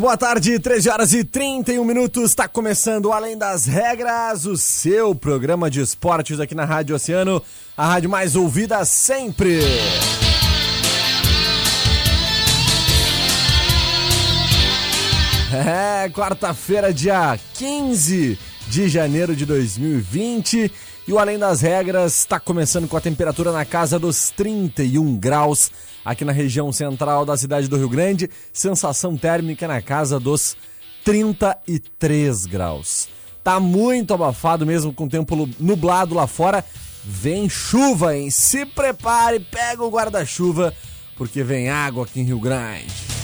Muito boa tarde, 13 horas e 31 minutos, está começando Além das Regras, o seu programa de esportes aqui na Rádio Oceano, a rádio mais ouvida sempre. É, quarta-feira, dia 15 de janeiro de 2020 e o Além das Regras está começando com a temperatura na casa dos 31 graus aqui na região central da cidade do Rio Grande, sensação térmica na casa dos 33 graus. Tá muito abafado mesmo com o tempo nublado lá fora. Vem chuva, hein? Se prepare, pega o guarda-chuva, porque vem água aqui em Rio Grande.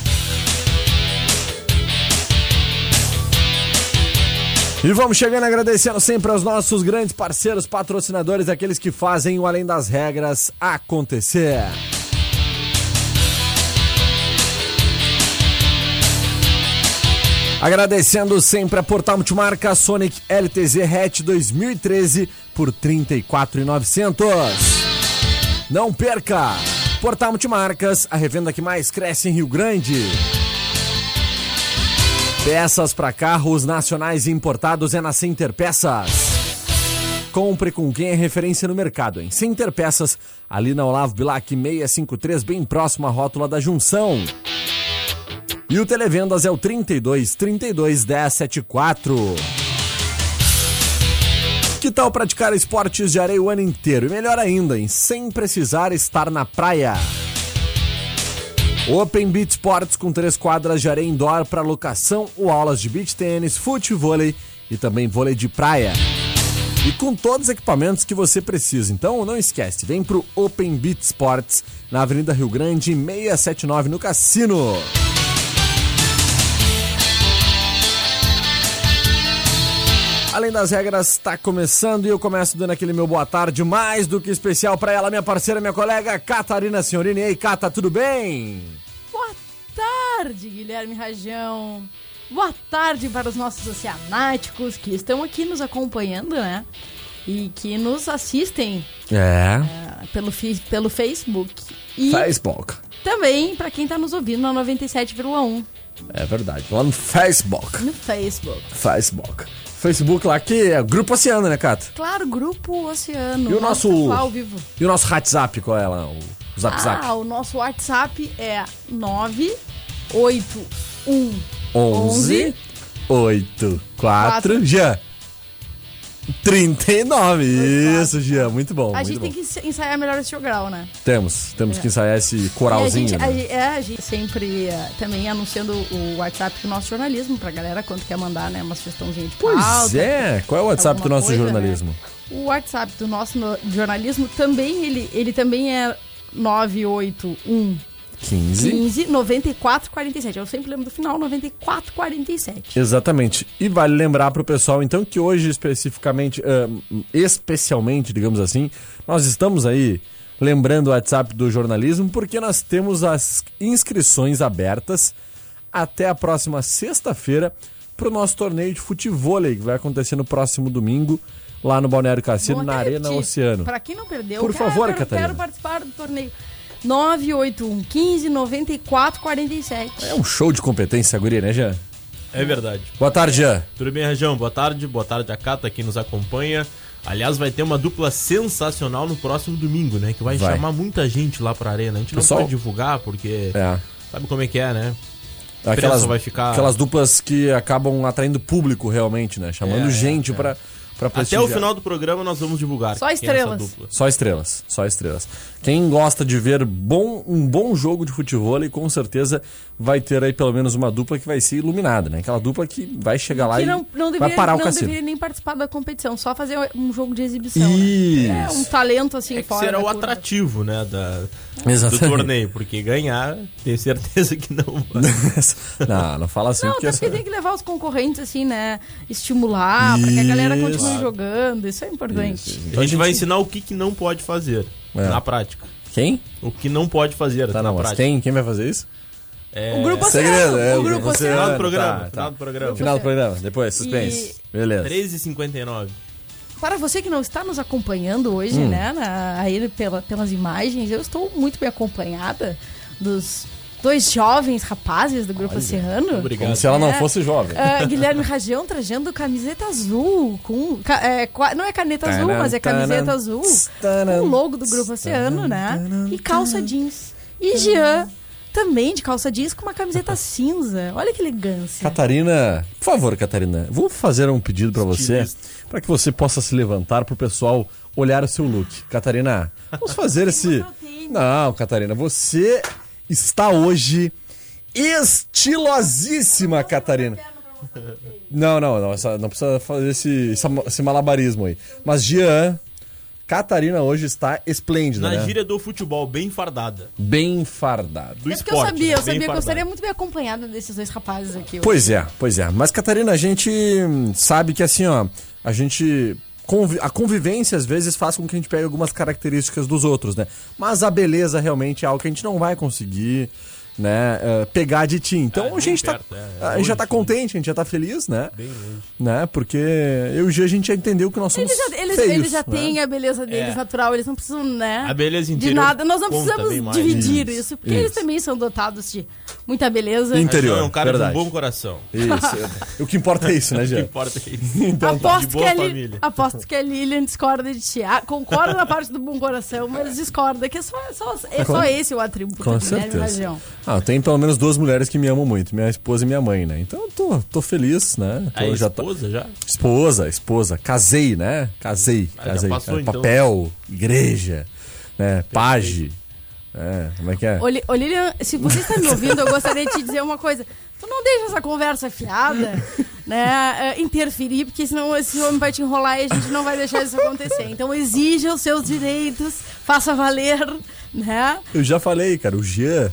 E vamos chegando agradecendo sempre aos nossos grandes parceiros, patrocinadores, aqueles que fazem o Além das Regras acontecer. Agradecendo sempre a Portal Multimarca Sonic LTZ Hatch 2013 por 34,900. Não perca! Portal Multimarcas, a revenda que mais cresce em Rio Grande. Peças para carros nacionais importados é na Center Peças. Compre com quem é referência no mercado, em Center Peças, ali na Olavo Bilac 653, bem próximo à rótula da Junção. E o Televendas é o 32 32 1074. Que tal praticar esportes de areia o ano inteiro? E melhor ainda, em sem precisar estar na praia. Open Beach Sports com três quadras de areia indoor para locação ou aulas de beach tênis, futebol e também vôlei de praia. E com todos os equipamentos que você precisa. Então não esquece, vem pro Open Beach Sports na Avenida Rio Grande 679 no Cassino. Além das regras, está começando e eu começo dando aquele meu boa tarde mais do que especial para ela, minha parceira, minha colega Catarina Senhorini. Ei, Cata, tudo bem? Boa tarde, Guilherme Rajão. Boa tarde para os nossos oceanáticos que estão aqui nos acompanhando, né? E que nos assistem É. uh, pelo, pelo Facebook. E Facebook. também para quem está nos ouvindo na 97,1 É verdade. Lá no Facebook. no Facebook. Facebook. Facebook lá que é Grupo Oceano, né, Cata? Claro, Grupo Oceano. E o nosso- pessoal ao vivo. E o nosso WhatsApp, qual é lá? O Zap Zap? Ah, o nosso WhatsApp é 981 11 8 4 Jean. 39. Isso, Jean. Muito bom. A muito gente bom. tem que ensa- ensaiar melhor esse jogral, né? Temos, temos que ensaiar esse E a coralzinho. gente, a, né? gente- é, a gente sempre eh, também anunciando o WhatsApp do nosso jornalismo pra galera quando quer mandar, né, uma sugestãozinha de Pois pauta. é. Qual é o WhatsApp do nosso coisa, né? jornalismo? O WhatsApp do nosso no- jornalismo também, ele, ele também é 981 15. 15 94 47. Eu sempre lembro do final, 94 47. Exatamente. E vale lembrar pro pessoal, então, que hoje especificamente, ah, especialmente, digamos assim, nós estamos aí lembrando o WhatsApp do jornalismo porque nós temos as inscrições abertas até a próxima sexta-feira pro nosso torneio de futebol que vai acontecer no próximo domingo lá no Balneário Cassino, na Arena Oceano. Pra quem não perdeu, Por quero- favor, quero, Catarina. quero participar do torneio. 981 15 94 47. É um show de competência, guria, né, Jean? É verdade. Boa tarde, Jean. Tudo bem, Região? Boa tarde, boa tarde a Cata que nos acompanha. Aliás, vai ter uma dupla sensacional no próximo domingo, né? Que vai, Vai. chamar muita gente lá pra arena. A gente não Pessoal- pode divulgar porque É. sabe como é que é, né? Aquelas, vai ficar- aquelas duplas que acabam atraindo público realmente, né? Chamando É, gente é. pra, pra Até o prestigiar. final do programa nós vamos divulgar. Só quem é essa estrelas. dupla. Só estrelas, só estrelas. Quem gosta de ver bom, um bom jogo de futebol, com certeza vai ter aí pelo menos uma dupla que vai ser iluminada, né? Aquela dupla que vai chegar lá Que e não, não, vai deveria, parar o não cassino. deveria nem participar da competição, só fazer um jogo de exibição. Isso. Né? É um talento assim É que fora. será da o curva. atrativo, né, da, do torneio, porque ganhar, tenho certeza que não vai. não, não fala assim, Não, porque até porque tem que levar os concorrentes, assim, né? Estimular, pra que a galera Isso. Continue jogando. Isso é importante. Então a gente vai ensinar o que, que não pode fazer É. na prática. Quem? O que não pode fazer Tá, na não, prática. quem, quem vai fazer isso? É, O grupo Segredo, é, o grupo oceano. Final do Tá, programa, tá. final do programa. Final do programa, depois, suspense. Beleza. 13h59. Para você que não está nos acompanhando hoje, Hum. né, na- aí pela- pelas imagens, eu estou muito bem acompanhada dos dois jovens rapazes do Grupo Oceano. Obrigado. Como se ela não É. fosse jovem. Ah, Guilherme Rajão trajando camiseta azul, com. é, não é caneta azul, mas é camiseta azul. Com o logo do Grupo Oceano, né? E calça jeans. E Jean também de calça jeans com uma camiseta cinza. Olha que elegância. Catarina, por favor, Catarina, vou fazer um pedido pra você, para que você possa se levantar pro pessoal olhar o seu look. Catarina, vamos fazer esse. Não, Catarina, você está hoje estilosíssima, Catarina. Não, não, não, essa- não precisa fazer esse, esse, malabarismo aí. Mas Jean, Catarina hoje está esplêndida, Na né? gíria do futebol, bem fardada. Bem fardada. Do É porque esporte. eu sabia, né? eu Bem sabia que eu estaria muito bem acompanhada desses dois rapazes aqui. hoje. Pois é, pois é. Mas, Catarina, a gente sabe que assim, ó, a gente. A convivência às vezes faz com que a gente pegue algumas características dos outros, né? Mas a beleza realmente é algo que a gente não vai conseguir, né, eh, pegar de ti. Então Ah, a gente tá. perto, é, é a gente já tá contente, a gente já tá feliz, né? Bem longe. né? Porque eu e o G a gente já entendeu que nós somos. Eles já, eles, feios, eles já né? têm a beleza deles É. natural, eles não precisam, né? A beleza de interior nada. Nós não precisamos dividir Isso, isso, porque eles isso. também são dotados de muita beleza. Interior. É um cara verdade. de um bom coração. Isso. o que importa é isso, né, O que importa é isso. Então tá. Aposto de que, boa a Li- família. aposto que a Lilian discorda de ti. Ah, concorda na parte do bom coração, mas discorda que é só, é só, é só esse o atributo Com Guilherme certeza. Rajão. Ah, tem pelo menos duas mulheres que me amam muito, minha esposa e minha mãe, né? Então eu tô, tô feliz, né? Tô, A já tá- esposa já? Esposa, esposa. Casei, né? Casei, Ah, já casei. passou, É, então. Papel, igreja, né? Page. É, como é que é? Ô, Li- ô, Lilian, se você está me ouvindo, eu gostaria de te dizer uma coisa. Tu não deixa essa conversa fiada, né, eh, interferir, porque senão esse homem vai te enrolar e a gente não vai deixar isso acontecer. Então exija os seus direitos, faça valer, né? Eu já falei, cara, o Jean,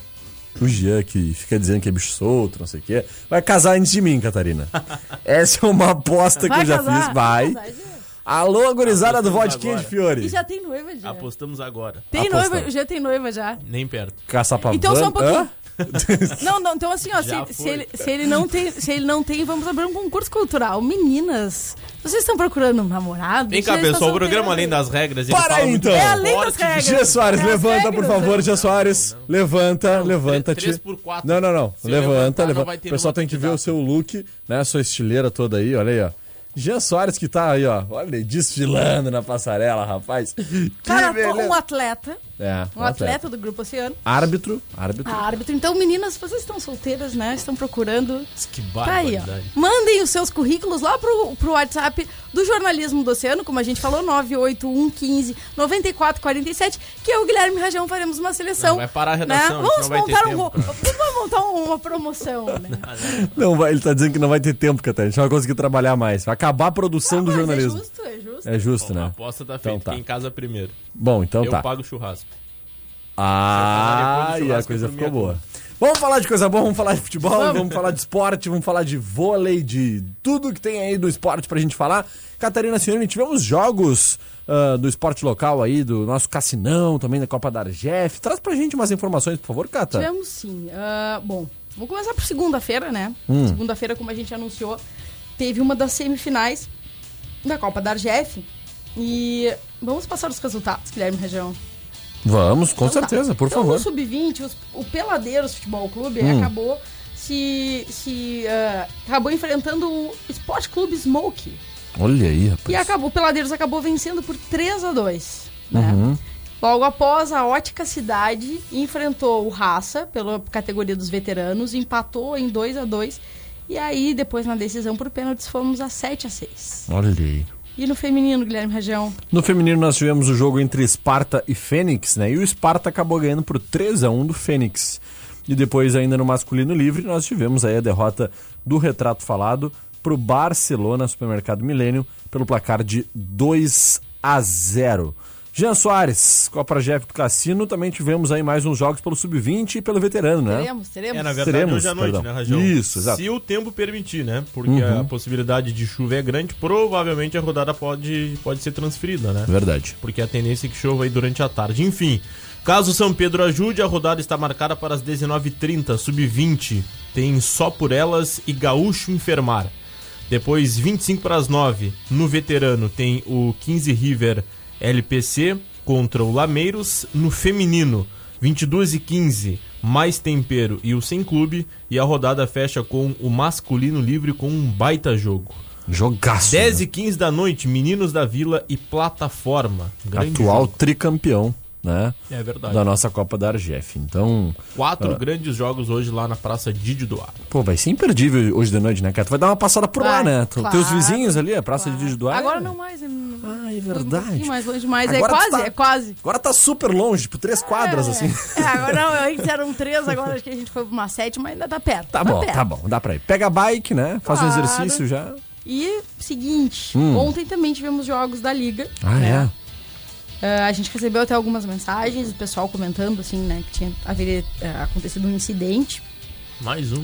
o Jean que fica dizendo que é bicho solto, não sei o quê, vai casar antes de mim, Catarina. Essa é uma aposta que Vai eu já casar? fiz. Vai. Vai casar, Alô, gurizada do Vodquinha de. Fiore. E já tem noiva, já. Apostamos agora. Tem Apostamos. noiva, já tem noiva já. Nem perto. Caçapavana. Então só um pouquinho. Hã? Não, não, então assim, ó, se, se ele, se ele não tem, se ele não tem, vamos abrir um concurso cultural. Meninas, vocês estão procurando um namorado? Vem cá, pessoal, o programa? Além das Regras. Para aí, então. É além das regras. Gia Soares, É levanta, por regras, favor, né? Gia Soares. Levanta, Não, levanta-te. três por quatro. Não, não, não. Se levanta, levanta. O pessoal tem que ver o seu look, né? A sua estileira toda aí, olha aí, ó. Jean Soares que tá aí, ó. Olha ele desfilando na passarela, rapaz. Que Cara, beleza. um atleta, É, um atleta do Grupo Oceano, Árbitro, árbitro. árbitro. Então, meninas, vocês estão solteiras, né? Estão procurando. Que Tá aí, ó. barbaridade. Mandem os seus currículos lá pro, pro WhatsApp do Jornalismo do Oceano, como a gente falou, 98115 9447, que eu e o Guilherme Rajão faremos uma seleção. Não, vai parar a redação, né? a gente Vamos não vai ter montar, um, tempo pra- vamos montar um- uma promoção, né? Não vai, ele tá dizendo que não vai ter tempo, Catarina. A gente não vai conseguir trabalhar mais. Vai acabar a produção do Mas jornalismo. É justo, é justo. É justo, Bom, a né? aposta tá Então feita. tá. Quem casa primeiro. Bom, então eu tá. pago o churrasco. Ah, e a coisa ficou minha boa. Vamos falar de coisa boa, vamos falar de futebol, vamos, falar de esporte, vamos falar de vôlei, de tudo que tem aí do esporte pra gente falar. Catarina Cione, tivemos jogos ah, do esporte local aí, do nosso Cassinão, também da Copa da Argef. Traz pra gente umas informações, por favor, Cata. Tivemos sim. Ah, bom, vamos começar por segunda-feira, né? Hum. Segunda-feira, como a gente anunciou, teve uma das semifinais da Copa da Argef. E vamos passar os resultados, Guilherme Região. Vamos, com Então tá. certeza, por então, favor. No Sub-20, os- o Peladeiros Futebol Clube Hum. acabou se, se ah, acabou enfrentando o Sport Clube Smoke. Olha aí, rapaz. E acabou, o Peladeiros acabou vencendo por 3 a 2 né? Uhum. Logo após, a Ótica Cidade enfrentou o Raça pela categoria dos veteranos, empatou em 2 a 2 E aí, depois na decisão por pênaltis, fomos a 7 a 6 Olha aí. E no feminino, Guilherme Rajão? No feminino nós tivemos o jogo entre Esparta e Fênix, né? E o Esparta acabou ganhando por 3 a 1 do Fênix. E depois ainda no masculino livre nós tivemos aí a derrota do Retrato Falado pro Barcelona Supermercado Milênio pelo placar de 2 a 0. Jean Soares, Copa Jeff do Cassino, também tivemos aí mais uns jogos pelo Sub-20 e pelo veterano, né? Teremos, teremos. É, na verdade, Teremos, hoje à noite, perdão. né, Rajão? Isso, exato. Se o tempo permitir, né? Porque Uhum. a possibilidade de chuva é grande, provavelmente a rodada pode, pode ser transferida, né? Verdade. Porque a tendência é que chova aí durante a tarde. Enfim, caso São Pedro ajude, a rodada está marcada para as 19h30, sub-20. Tem só por elas e Gaúcho Enfermar. Depois, 25 para as 9, no veterano, tem o 15 River LPC contra o Lameiros. No feminino, 22 e 15, mais tempero e o sem clube. E a rodada fecha com o masculino livre com um baita jogo. Jogaço. 10 né? e 15 da noite, Meninos da Vila e Plataforma. Grande Atual jogo. tricampeão, né? É verdade. Da nossa Copa da Argef. Então, Quatro Ah. grandes jogos hoje lá na Praça Didio Duarte. pô, vai ser imperdível hoje de noite, né, cara? Tu vai dar uma passada por lá, Vai, né? Tu- claro, Teus vizinhos ali, a Praça Claro. de Digiduá. Agora não mais. é- Ah, é Um verdade. pouquinho mais longe demais. É Agora tu quase, tá- é quase. Agora tá super longe, tipo, três quadras, É, assim. É, agora não, antes eram três, agora acho que a gente foi pra uma sétima, ainda tá perto. Tá bom, perto. tá bom, dá pra ir. Pega a bike, né? Faz um Claro. exercício já. E seguinte, Hum. ontem também tivemos jogos da Liga. Ah, né? é? Ah, a gente recebeu até algumas mensagens, o pessoal comentando, assim, né, que tinha haveria ah, acontecido um incidente. Mais um.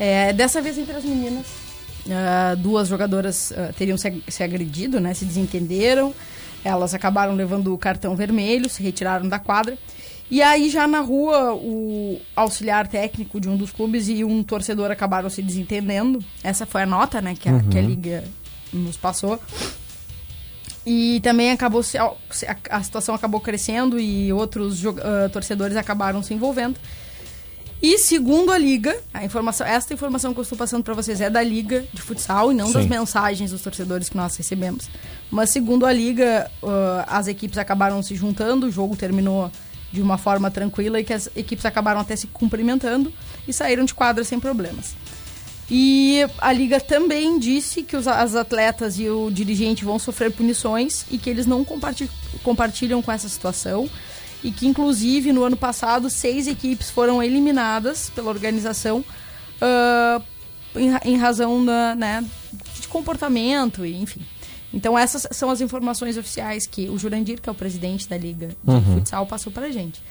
É, dessa vez entre as meninas, ah, duas jogadoras ah, teriam se, ag- se agredido, né? Se desentenderam. Elas acabaram levando o cartão vermelho, se retiraram da quadra. E aí, já na rua, o auxiliar técnico de um dos clubes e um torcedor acabaram se desentendendo. Essa foi a nota, né, que a, que a Liga nos passou. E também acabou se, a, situação acabou crescendo e outros ah, torcedores acabaram se envolvendo. E segundo a Liga, a informação, esta informação que eu estou passando para vocês é da Liga de futsal e não das Sim. mensagens dos torcedores que nós recebemos. Mas segundo a Liga, ah, as equipes acabaram se juntando, o jogo terminou de uma forma tranquila e que as equipes acabaram até se cumprimentando e saíram de quadra sem problemas. E a Liga também disse que os, as atletas e o dirigente vão sofrer punições e que eles não comparti- compartilham com essa situação. E que, inclusive, no ano passado, seis equipes foram eliminadas pela organização ah, em, em razão da, né, de comportamento, enfim. Então, essas são as informações oficiais que o Jurandir, que é o presidente da Liga de Futsal, passou pra gente.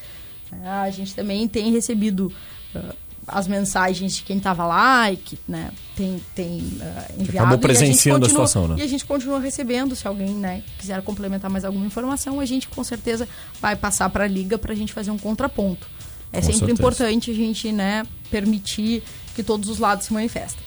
A gente também tem recebido ah, as mensagens de quem estava lá e que né, tem, tem ah, enviado. acabou e a gente presenciando a continua- situação, né? E a gente continua recebendo. Se alguém né, quiser complementar mais alguma informação, a gente com certeza vai passar para a Liga para a gente fazer um contraponto. É Com sempre certeza. importante a gente né, permitir que todos os lados se manifestem.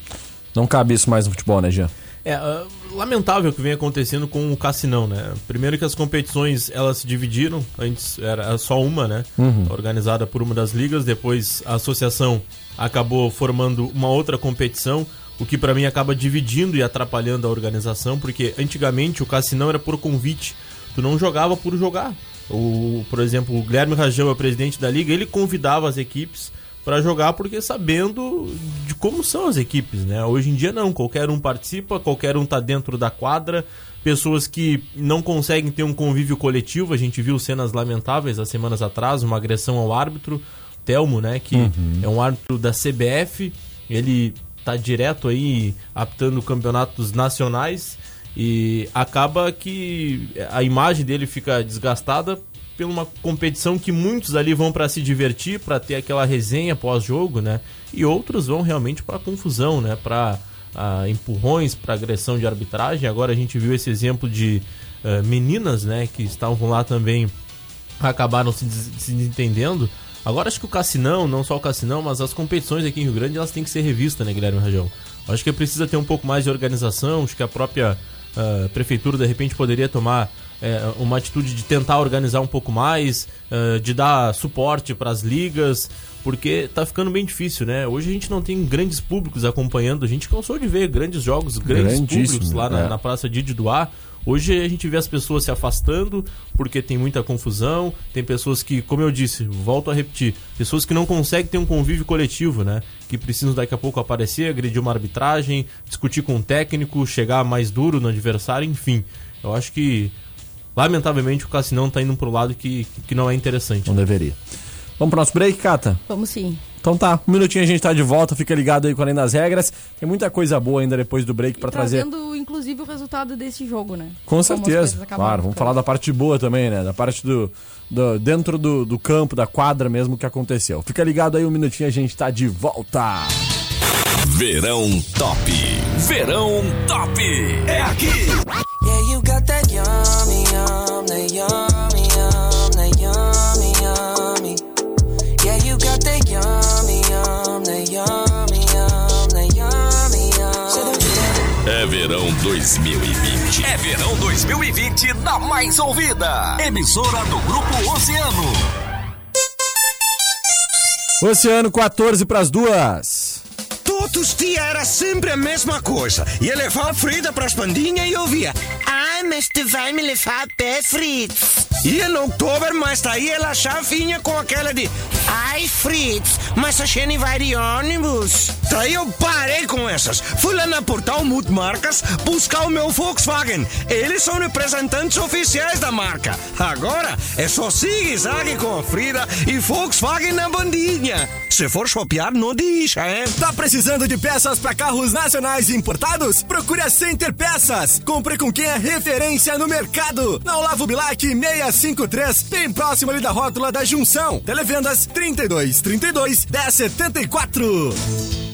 Não cabe isso mais no futebol, né, Jean? É, ah, lamentável o que vem acontecendo com o Cassinão, né? Primeiro que as competições, elas se dividiram, antes era só uma, né? Organizada por uma das ligas, depois a associação acabou formando uma outra competição, o que pra mim acaba dividindo e atrapalhando a organização, porque antigamente o Cassinão era por convite, tu não jogava por jogar. O, por exemplo, o Guilherme Rajão é o presidente da liga, ele convidava as equipes para jogar porque sabendo de como são as equipes, né? Hoje em dia não, qualquer um participa, qualquer um tá dentro da quadra, pessoas que não conseguem ter um convívio coletivo, a gente viu cenas lamentáveis há semanas atrás, uma agressão ao árbitro, Telmo, né, que é um árbitro da CBF, ele tá direto aí apitando campeonatos nacionais e acaba que a imagem dele fica desgastada por uma competição que muitos ali vão para se divertir, para ter aquela resenha pós-jogo, né? E outros vão realmente para confusão, né? Para empurrões, para agressão de arbitragem. Agora a gente viu esse exemplo de ah, meninas, né? Que estavam lá também acabaram se, des- se entendendo. Agora acho que o Cassinão, não só o Cassinão, mas as competições aqui em Rio Grande, elas têm que ser revistas, né, Guilherme Rajão? Acho que precisa ter um pouco mais de organização, acho que a própria a prefeitura de repente poderia tomar é, uma atitude de tentar organizar um pouco mais, uh, de dar suporte para as ligas, porque tá ficando bem difícil, né? Hoje a gente não tem grandes públicos acompanhando, a gente cansou de ver grandes jogos, grandes públicos lá na, é. na Praça de Duá. Hoje a gente vê as pessoas se afastando porque tem muita confusão, tem pessoas que, como eu disse, volto a repetir, pessoas que não conseguem ter um convívio coletivo, né? Que precisam daqui a pouco aparecer, agredir uma arbitragem, discutir com o um técnico, chegar mais duro no adversário, enfim. Eu acho que lamentavelmente o Cassinão tá indo pro lado que, que não é interessante. Não deveria. Vamos pro nosso break, Cata? Vamos sim. Então tá, um minutinho a gente tá de volta, fica ligado aí com Além das Regras. Tem muita coisa boa ainda depois do break para trazer. Trazendo, inclusive, o resultado desse jogo, né? Com certeza. Claro, vamos falar da parte boa também, né? Da parte do. do dentro do, do campo, da quadra mesmo que aconteceu. Fica ligado aí um minutinho, a gente tá de volta. Verão Top. Verão Top. É aqui. Yeah, you got that yummy, yum, that yummy, yum, that yummy, yummy. Yeah, you got that yummy, yum, that yummy, yum, that yummy, yum. É verão 2020. É verão 2020 da mais ouvida. Emissora do Grupo Oceano. Oceano 14 para as duas. Dias era sempre a mesma coisa. Ia levar a Frida para as pandinhas e ouvia. Ai, mas tu vai me levar a pé, Fritz. Ia no outubro, mas daí ela já vinha com aquela de Ai, Fritz, mas a gente vai de ônibus. Daí eu parei com essas. Fui lá na Portal Multimarcas buscar o meu Volkswagen. Eles são representantes oficiais da marca. Agora é só zigue-zague com a Frida e Volkswagen na bandinha. Se for shopear, não deixa, hein? Tá precisando de peças para carros nacionais e importados? Procure a Center Peças. Compre com quem é referência no mercado. Na Olavo Bilac 653, bem próximo ali da rótula da Junção. Televendas 32 32 1074.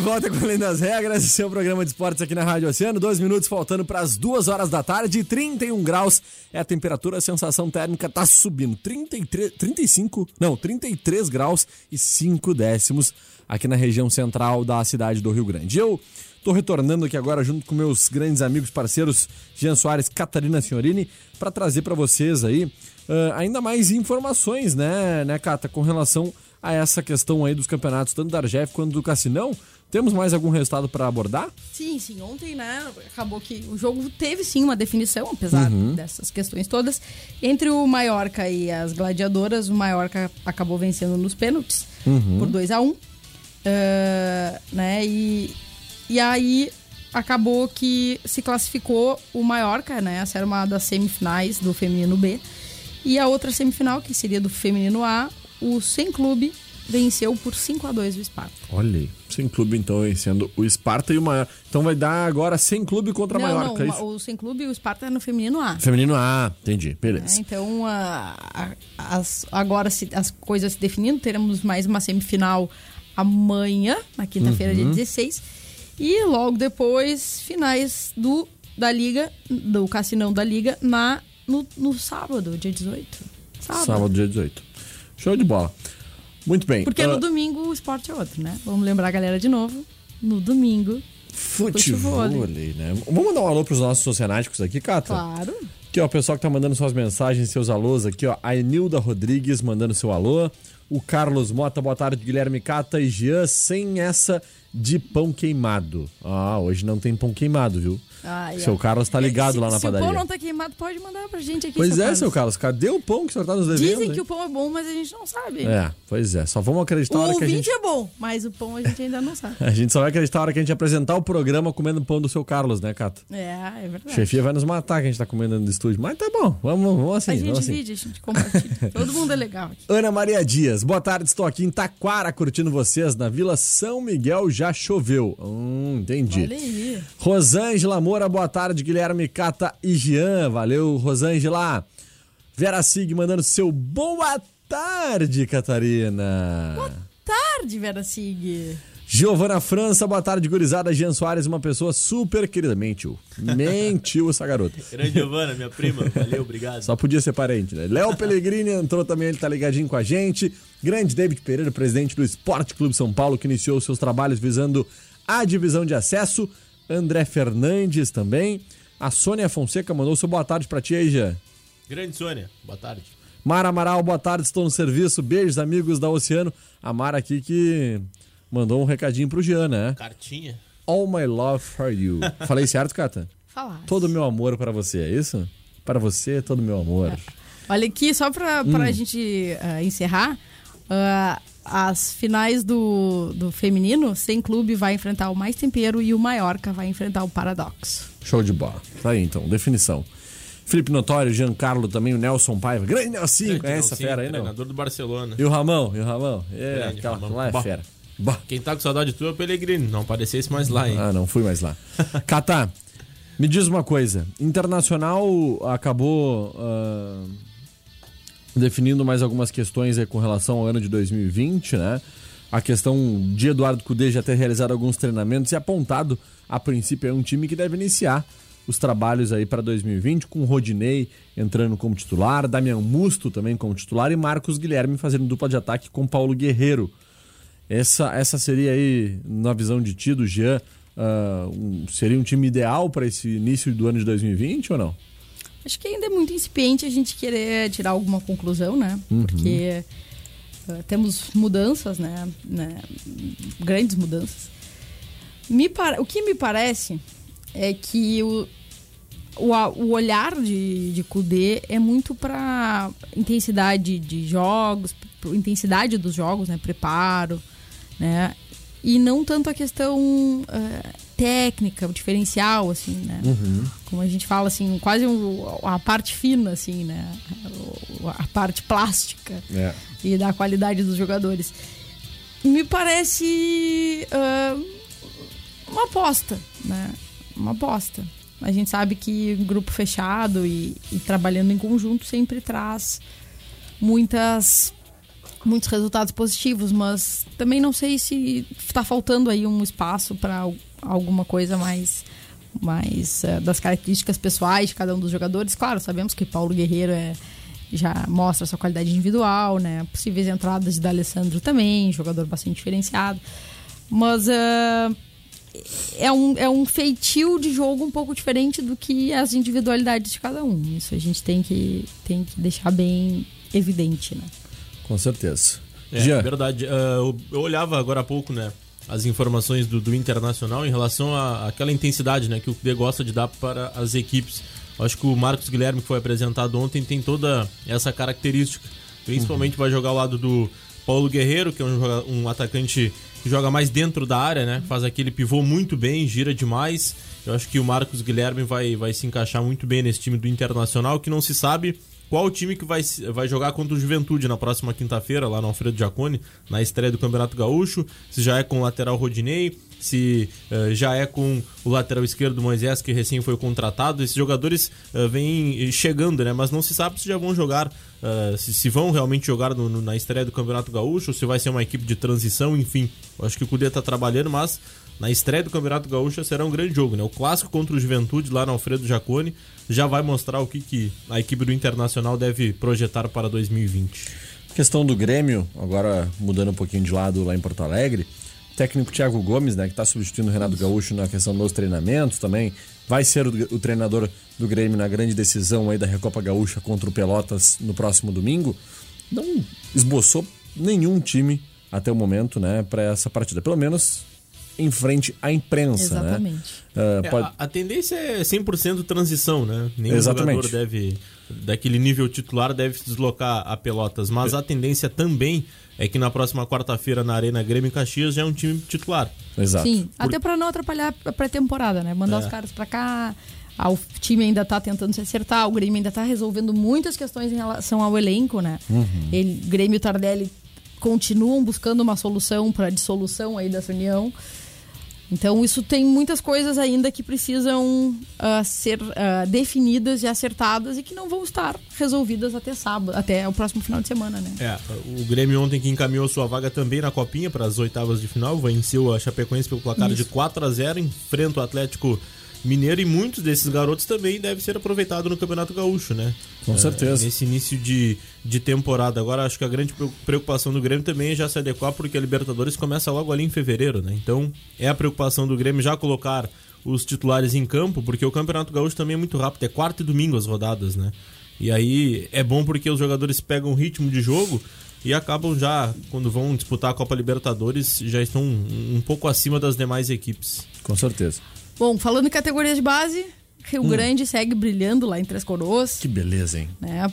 Volta com Além das Regras, seu programa de esportes aqui na Rádio Oceano. Dois minutos faltando para as duas horas da tarde, 31 graus é a temperatura, a sensação térmica tá subindo. 33, 35, não, 33 graus e 5 décimos aqui na região central da cidade do Rio Grande. Eu tô retornando aqui agora junto com meus grandes amigos parceiros Jean Soares Catarina Senhorini para trazer para vocês aí uh, ainda mais informações, né, né, Cata, com relação a essa questão aí dos campeonatos, tanto da Argef quanto do Cassinão. Temos mais algum resultado para abordar? Sim, sim. Ontem, né, acabou que o jogo teve sim uma definição, apesar uhum. dessas questões todas. Entre o Mallorca e as Gladiadoras, o Mallorca acabou vencendo nos pênaltis uhum. por 2 a 1 um, uh, né, e, e aí acabou que se classificou o Mallorca, né, essa era uma das semifinais do feminino B. E a outra semifinal, que seria do feminino A, o Sem Clube venceu por 5 a 2 o Esparta. Olha aí, Sem Clube então vencendo o Esparta e o Maior. Então vai dar agora Sem Clube contra não, Maiorca, não, é o Sem Clube e o Esparta é no feminino A. Feminino A, entendi, beleza. É, então a, a, as, agora se, as coisas se definindo, teremos mais uma semifinal amanhã, na quinta-feira, uhum. dia 16. E logo depois, finais do da Liga, do Cassinão da Liga, na, no, no sábado, dia 18. Sábado. Sábado, dia 18. Show de bola. Muito bem. Porque ah, no domingo o esporte é outro, né? Vamos lembrar a galera de novo. No domingo, Futebol, futevôlei. né? Vamos mandar um alô pros nossos oceanáticos aqui, Cata? claro. Aqui, ó, o pessoal que tá mandando suas mensagens, seus alôs aqui, ó. A Enilda Rodrigues mandando seu alô. O Carlos Mota, boa tarde, Guilherme Cata e Jean, sem essa de pão queimado. Ah, hoje não tem pão queimado, viu? Seu. Carlos tá ligado se, lá na se padaria. o pão não tá queimado, pode mandar pra gente aqui, Pois seu é, Carlos. seu Carlos, cadê o pão que o senhor tá nos devendo? Dizem hein? que o pão é bom, mas a gente não sabe. É, pois é. Só vamos acreditar O na hora que a gente. é bom, mas o pão a gente ainda não sabe. A gente só vai acreditar na hora que a gente apresentar o programa comendo pão do seu Carlos, né, Cata? É, é verdade. Chefia vai nos matar que a gente tá comendo do estúdio. Mas tá bom, vamos, vamos assim, a gente vamos assim. divide, a gente compartilha. Todo mundo é legal aqui. Ana Maria Dias, boa tarde, estou aqui em Taquara curtindo vocês na Vila São Miguel, já choveu. Hum, entendi. Rosângela Moura, boa tarde, Guilherme Cata e Jean, valeu, Rosângela. Vera Sig mandando seu boa tarde, Catarina. Tarde, Vera Sig. Giovana França, boa tarde, gurizada. Jean Soares, uma pessoa super querida. Mentiu. Mentiu essa garota. Grande Giovana, minha prima. Valeu, obrigado. Só podia ser parente, né? Léo Pellegrini entrou também, ele tá ligadinho com a gente. Grande David Pereira, presidente do Esporte Clube São Paulo, que iniciou seus trabalhos visando a divisão de acesso. André Fernandes também. A Sônia Fonseca mandou seu boa tarde pra ti aí, Jean. Grande Sônia, boa tarde. Mara Amaral, boa tarde, estou no serviço. Beijos, amigos da Oceano. A Mara aqui que mandou um recadinho pro Jean, né? Cartinha. All my love for you. Falei certo, Cata? Falar. Todo o meu amor para você, é isso? Para você, todo o meu amor. Olha aqui, só pra, Hum. pra gente ah, encerrar, ah, as finais do, do feminino, sem clube vai enfrentar o Mais Tempero e o Maiorca vai enfrentar o Paradoxo. Show de bola. Tá aí então, definição. Felipe Notório, Giancarlo também, o Nelson Paiva. Grande Nelson, conhece essa fera aí, não? Treinador do Barcelona. E o Ramão, e o Ramão? É, Grande aquela Ramão. lá é Bah. fera. Bah. Quem tá com saudade tua é o Pellegrini. Não aparecesse mais lá, hein? Ah, não fui mais lá. Catá, me diz uma coisa. Internacional acabou ah, definindo mais algumas questões com relação ao ano de 2020, né? A questão de Eduardo Cudê já ter realizado alguns treinamentos e apontado, a princípio, é um time que deve iniciar os trabalhos aí para 2020, com Rodinei entrando como titular, Damian Musto também como titular e Marcos Guilherme fazendo dupla de ataque com Paulo Guerreiro. Essa, essa seria aí, na visão de ti, do Jean, ah, um- seria um time ideal para esse início do ano de 2020 ou não? Acho que ainda é muito incipiente a gente querer tirar alguma conclusão, né? Uhum. Porque ah, temos mudanças, né? né? Grandes mudanças. Me par- O que me parece é que o, o, o olhar de, de Kudê é muito para intensidade de jogos, intensidade dos jogos, né? Preparo, né? E não tanto a questão ah, técnica, o diferencial, assim, né? Como a gente fala, assim, quase um- a parte fina, assim, né? A parte plástica É. e da qualidade dos jogadores. Me parece ah, uma aposta, né? Uma aposta. A gente sabe que um grupo fechado e, e trabalhando em conjunto sempre traz muitas muitos resultados positivos, mas também não sei se está faltando aí um espaço para alguma coisa mais mais eh, das características pessoais de cada um dos jogadores. Claro, sabemos que Paulo Guerreiro é já mostra sua qualidade individual, né? Possíveis entradas de D'Alessandro também, jogador bastante diferenciado. Mas eh, é, um, é um feitio de jogo um pouco diferente do que as individualidades de cada um. Isso a gente tem que, tem que deixar bem evidente, né? Com certeza. É, Jean, verdade. Eu, eu olhava agora há pouco, né? As informações do, do Internacional em relação àquela intensidade, né? Que o Cudê gosta de dar para as equipes. Eu acho que o Marcos Guilherme, que foi apresentado ontem, tem toda essa característica. Principalmente vai jogar ao lado do Paulo Guerreiro, que é um, um atacante que joga mais dentro da área, né? Faz aquele pivô muito bem, gira demais. Eu acho que o Marcos Guilherme vai, vai se encaixar muito bem nesse time do Internacional, que não se sabe qual time que vai, vai jogar contra o Juventude na próxima quinta-feira, lá no Alfredo Giacone, na estreia do Campeonato Gaúcho. Se já é com o lateral Rodinei, se eh, já é com o lateral esquerdo Moisés, que recém foi contratado. Esses jogadores eh, vêm chegando, né? Mas não se sabe se já vão jogar, eh, se, se vão realmente jogar no- no- na estreia do Campeonato Gaúcho, ou se vai ser uma equipe de transição, enfim. Eu acho que o Cudê tá trabalhando, mas na estreia do Campeonato Gaúcho será um grande jogo, né? O clássico contra o Juventude lá no Alfredo Jacone já vai mostrar o que, que a equipe do Internacional deve projetar para 2020. Questão do Grêmio, agora mudando um pouquinho de lado lá em Porto Alegre. O técnico Thiago Gomes, né, que está substituindo o Renato Gaúcho na questão dos treinamentos também, vai ser o, o, treinador do Grêmio na grande decisão aí da Recopa Gaúcha contra o Pelotas no próximo domingo. Não esboçou nenhum time até o momento, né, para essa partida. Pelo menos em frente à imprensa, Exatamente. né? Uh, é, a, a, tendência é 100% transição, né? Nenhum Exatamente. jogador deve, daquele nível titular, deve se deslocar a Pelotas. Mas a tendência também é que na próxima quarta-feira na Arena Grêmio Caxias já é um time titular. Exato. Sim, Por... até para não atrapalhar a pré-temporada, né? Mandar É. os caras para cá. Ah, o time ainda tá tentando se acertar, o Grêmio ainda tá resolvendo muitas questões em relação ao elenco, né? Ele, Grêmio e Tardelli continuam buscando uma solução para a dissolução aí dessa união. Então, isso tem muitas coisas ainda que precisam ah, ser ah, definidas e acertadas e que não vão estar resolvidas até sábado, até o próximo final de semana, né? É, o Grêmio ontem que encaminhou sua vaga também na Copinha para as oitavas de final, venceu a Chapecoense pelo placar de 4 a 0 enfrenta o Atlético Mineiro e muitos desses garotos também devem ser aproveitados no Campeonato Gaúcho, né? Com É, certeza. nesse início de, de temporada. Agora, acho que a grande preocupação do Grêmio também é já se adequar, porque a Libertadores começa logo ali em fevereiro, né? Então, é a preocupação do Grêmio já colocar os titulares em campo, porque o Campeonato Gaúcho também é muito rápido, é quarta e domingo as rodadas, né? E aí é bom porque os jogadores pegam o ritmo de jogo e acabam já, quando vão disputar a Copa Libertadores, já estão um pouco acima das demais equipes. Com certeza. Bom, falando em categorias de base, Rio Grande segue brilhando lá em Três Coroas. Que beleza, hein? né? A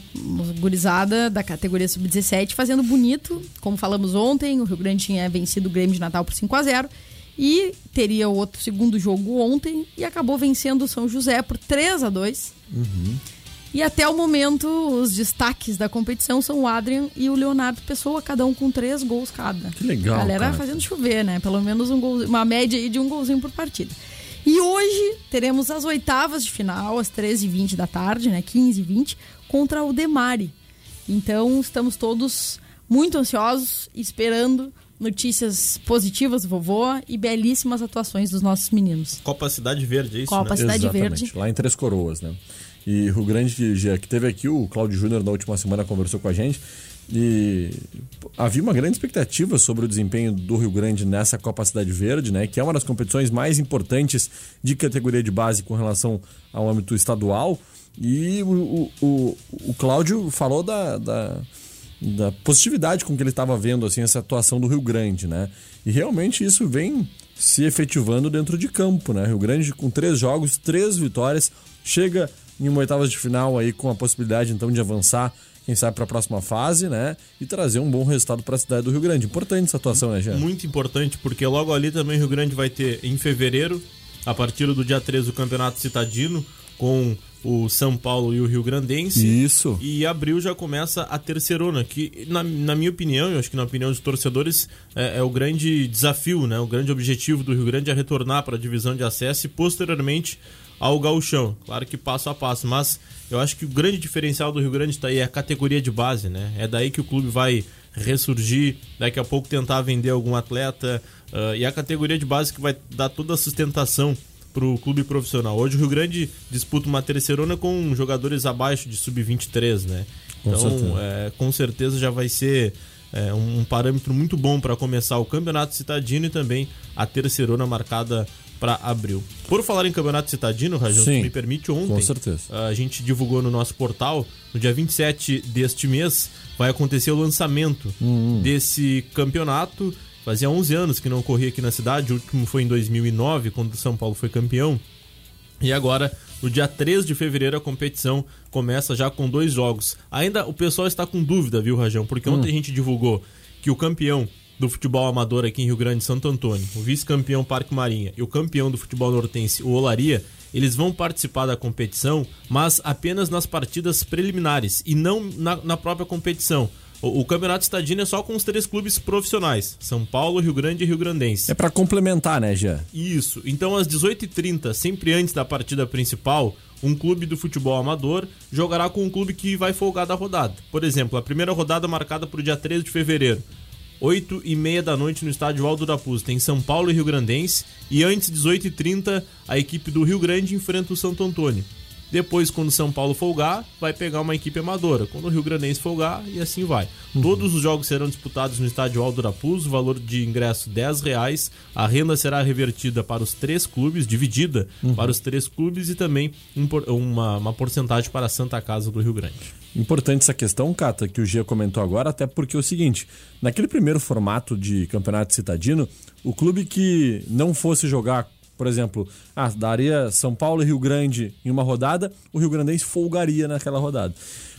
gurizada da categoria sub-17 fazendo bonito. Como falamos ontem, o Rio Grande tinha vencido o Grêmio de Natal por 5 a 0 e teria outro segundo jogo ontem e acabou vencendo o São José por 3 a 2 E até o momento, os destaques da competição são o Adrian e o Leonardo Pessoa, cada um com três gols cada. Que legal, Galera cara. fazendo chover, né? Pelo menos um gol, uma média aí de um golzinho por partida. E hoje teremos as oitavas de final, às 13h20 da tarde, né? 15h20, contra o Demari. Então estamos todos muito ansiosos, esperando notícias positivas do vovô e belíssimas atuações dos nossos meninos. Copa Cidade Verde, é isso, Copa né? Cidade Exatamente, Verde. Lá em Três Coroas, né? E Rio Grande, que, que teve aqui, o Cláudio Júnior na última semana conversou com a gente. E havia uma grande expectativa sobre o desempenho do Rio Grande nessa Copa Cidade Verde, né? Que é uma das competições mais importantes de categoria de base com relação ao âmbito estadual. E o, o, o, o Cláudio falou da, da, da positividade com que ele estava vendo assim, essa atuação do Rio Grande, né? E realmente isso vem se efetivando dentro de campo, né? Rio Grande com três jogos, três vitórias, chega em uma oitavas de final aí com a possibilidade então de avançar, quem sabe para a próxima fase, né? E trazer um bom resultado para a cidade do Rio Grande. Importante essa atuação, né, Jean? Muito importante, porque logo ali também o Rio Grande vai ter em fevereiro, a partir do dia 13, o Campeonato Citadino, com o São Paulo e o Rio Grandense. Isso. E abril já começa a terceirona, que na, na minha opinião, eu acho que na opinião dos torcedores, é, é o grande desafio, né? O grande objetivo do Rio Grande é retornar para a divisão de acesso e posteriormente ao gauchão. Claro que passo a passo, mas eu acho que o grande diferencial do Rio Grande está aí é a categoria de base, né? É daí que o clube vai ressurgir, daqui a pouco tentar vender algum atleta ah, e a categoria de base que vai dar toda a sustentação para o clube profissional. Hoje o Rio Grande disputa uma terceirona com jogadores abaixo de sub-23, né? Com Então, certeza. é, com certeza já vai ser é, um parâmetro muito bom para começar o Campeonato Citadino e também a terceirona marcada para abril. Por falar em Campeonato Citadino, Rajão, se me permite, ontem com certeza. a gente divulgou no nosso portal, no dia 27 deste mês, vai acontecer o lançamento Hum, desse campeonato. Fazia 11 anos que não ocorria aqui na cidade, o último foi em 2009, quando o São Paulo foi campeão. E agora, no dia 3 de fevereiro, a competição começa já com dois jogos. Ainda o pessoal está com dúvida, viu, Rajão? Porque ontem a gente divulgou que o campeão do futebol amador aqui em Rio Grande, Santo Antônio, o vice-campeão Parque Marinha e o campeão do futebol nortense, o Olaria, eles vão participar da competição, mas apenas nas partidas preliminares e não na, na própria competição. O, o campeonato estadino é só com os três clubes profissionais: São Paulo, Rio Grande e Rio Grandense. É para complementar, né, Jean? Isso. Então, às 18h30, sempre antes da partida principal, um clube do futebol amador jogará com um clube que vai folgar da rodada. Por exemplo, a primeira rodada marcada para o dia 13 de fevereiro. 8 e meia da noite no estádio Aldo da Puz. Tem São Paulo e Rio Grandense. E antes, 18 e 30 a equipe do Rio Grande enfrenta o Santo Antônio. Depois, quando São Paulo folgar, vai pegar uma equipe amadora. Quando o Rio Grandense folgar, e assim vai. Todos os jogos serão disputados no estádio Aldo da Puz, o valor de ingresso 10 reais. A renda será revertida para os três clubes, dividida para os três clubes e também um uma, uma porcentagem para a Santa Casa do Rio Grande. Importante essa questão, Cata, que o Gia comentou agora, até porque é o seguinte: naquele primeiro formato de campeonato citadino, o clube que não fosse jogar, por exemplo, ah, daria São Paulo e Rio Grande em uma rodada, o Rio Grandense folgaria naquela rodada.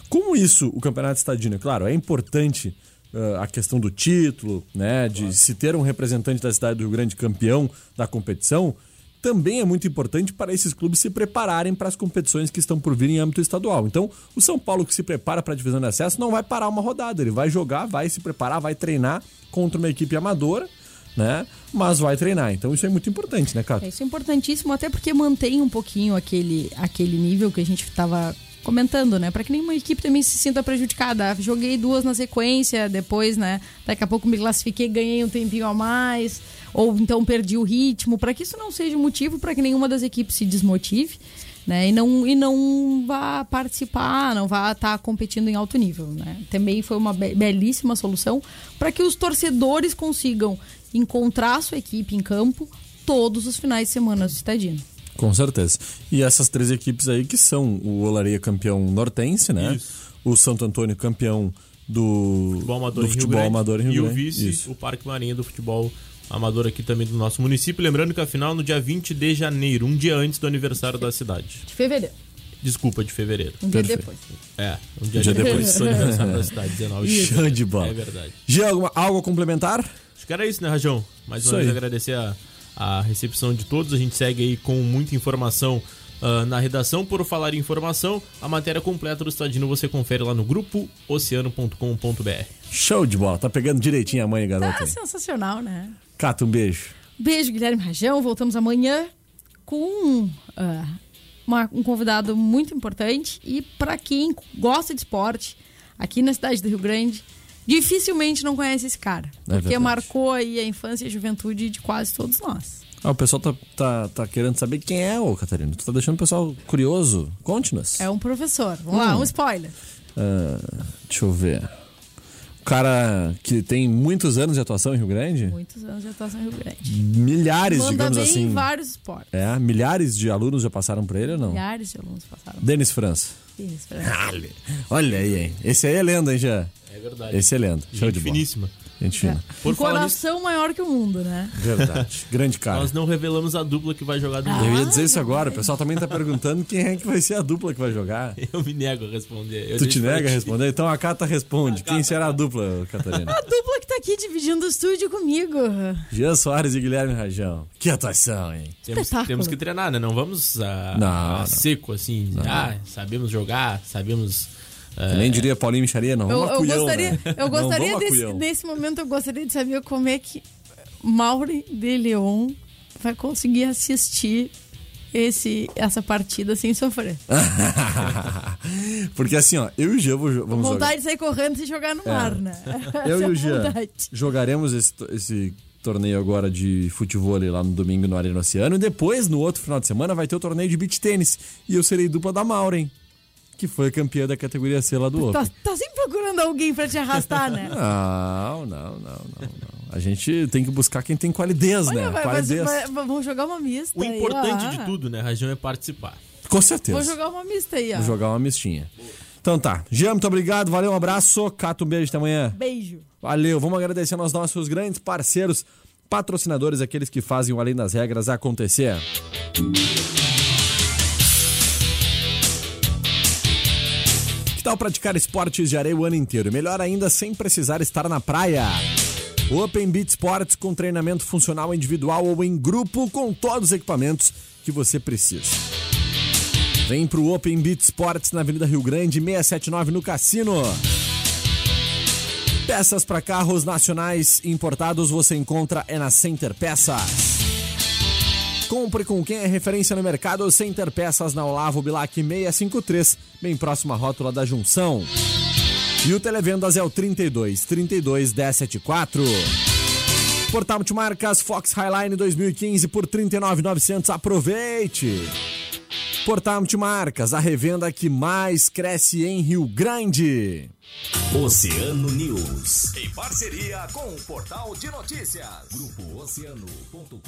Como isso, o campeonato citadino, claro, é importante ah, a questão do título, né, de se ter um representante da cidade do Rio Grande campeão da competição, também é muito importante para esses clubes se prepararem para as competições que estão por vir em âmbito estadual. Então, o São Paulo que se prepara para a divisão de acesso não vai parar uma rodada, ele vai jogar, vai se preparar, vai treinar contra uma equipe amadora, né? Mas vai treinar. Então, isso é muito importante, né, Cato? É, Isso é importantíssimo, até porque mantém um pouquinho aquele, aquele nível que a gente estava comentando, né? Para que nenhuma equipe também se sinta prejudicada. Ah, Joguei duas na sequência, depois, né? Daqui a pouco me classifiquei, ganhei um tempinho a mais, ou então perdi o ritmo, para que isso não seja motivo para que nenhuma das equipes se desmotive. Né, e, não, e não vá participar, não vá estar competindo em alto nível. Né? Também foi uma be- belíssima solução para que os torcedores consigam encontrar sua equipe em campo todos os finais de semana do Citadino. Com certeza. E essas três equipes aí que são o Olaria campeão nortense, né? Isso. O Santo Antônio campeão do Futebol amador, do em Rio futebol Grande, amador em Rio e o vice, Isso. o Parque Marinha do futebol amador aqui também do nosso município. Lembrando que a final no dia 20 de janeiro, um dia antes do aniversário da cidade. De fevereiro, Desculpa, de fevereiro. um dia Perfeito. depois. É, um dia, dia depois depois. do aniversário da cidade, 19 de bola. É verdade. Gia, alguma, algo a complementar? Acho que era isso, né, Rajão? Mais Isso uma vez aí. agradecer a, a recepção de todos. A gente segue aí com muita informação ah, na redação. Por falar em informação, a matéria completa do Estadino você confere lá no grupo oceano.com.br. Show de bola. Tá pegando direitinho a mãe, garoto. Tá aí. sensacional, né? Cata, um beijo. Beijo, Guilherme Rajão. Voltamos amanhã com ah, uma- um convidado muito importante. E para quem gosta de esporte, aqui na cidade do Rio Grande, dificilmente não conhece esse cara. É porque verdade. marcou aí a infância e a juventude de quase todos nós. Ah, o pessoal tá, tá, tá querendo saber quem é o Catarina. Tu tá deixando o pessoal curioso. Conte-nos. É um professor. Vamos lá, um spoiler. Ah, deixa eu ver. O cara que tem muitos anos de atuação em Rio Grande, Muitos anos de atuação em Rio Grande. milhares, Manda digamos bem assim. em vários esportes. É, milhares de alunos já passaram por ele ou não? Milhares de alunos passaram. Denis França. Pra- Olha, olha aí, hein? Esse aí é lenda, hein, já? É verdade. Esse é lenda. Show Gente de bola. finíssima. Gente fina. Por um falar nisso, coração maior que o mundo, né? Verdade. Grande cara. nós não revelamos a dupla que vai jogar domingo. Eu ia dizer isso agora. O pessoal também tá perguntando quem é que vai ser a dupla que vai jogar. Eu me nego a responder. Eu Tu te deixo pra nega a ti. responder? Então a Cata responde. Quem será a dupla, Catarina? A dupla que tá aqui dividindo o estúdio comigo. Jean Soares e Guilherme Rajão. Que atuação, hein? Temos, Espetáculo. temos que treinar, né? Não vamos a, Não, a não. seco, assim. Ah, sabemos jogar, sabemos... ah, Nem diria Paulinho Micharia, não. Eu, eu cuião, gostaria, né? eu Não gostaria a desse, nesse momento, eu gostaria de saber como é que Mauri de Leon vai conseguir assistir esse, essa partida sem sofrer. Porque assim, ó, eu e o Jean vou- vamos Vontade jogar. de sair correndo e jogar no mar, né? Eu Essa e é o a Jean vontade. jogaremos esse, esse torneio agora de futebol lá no domingo no Arena Oceano. E depois, no outro final de semana, vai ter o torneio de beach tênis. E eu serei dupla da Maureen, que foi campeã da categoria C lá do Open. Tá, tá sempre procurando alguém pra te arrastar, né? Não, não, não, não, não. A gente tem que buscar quem tem qualidez, né? Olha, vai, qualidez. vai- vai- vamos jogar uma mista O aí, importante ó. de tudo, né, Rajão, é participar. Com certeza. Vou jogar uma mista aí, ó. Vou jogar uma mistinha. Então tá. Jean, muito obrigado. Valeu, um abraço. Cato, um beijo até amanhã. Beijo. Valeu. Vamos agradecendo aos nossos grandes parceiros, patrocinadores, aqueles que fazem o Além das Regras acontecer. Que tal praticar esportes de areia o ano inteiro? Melhor ainda, sem precisar estar na praia. Open Beat Sports com treinamento funcional individual ou em grupo com todos os equipamentos que você precisa. Vem pro Open Beat Sports na Avenida Rio Grande, 679 no Cassino. Peças para carros nacionais importados você encontra é na Center Peças. Compre com quem é referência no mercado Center Peças na Olavo Bilac 653, bem próximo à rótula da Junção. E o Televendas é o 32 32 174. Portal Multimarcas Fox Highline 2015 por 39,900. Aproveite! Portal Multimarcas, a revenda que mais cresce em Rio Grande. Oceano News. Em parceria com o Portal de Notícias. Grupo Oceano.com.br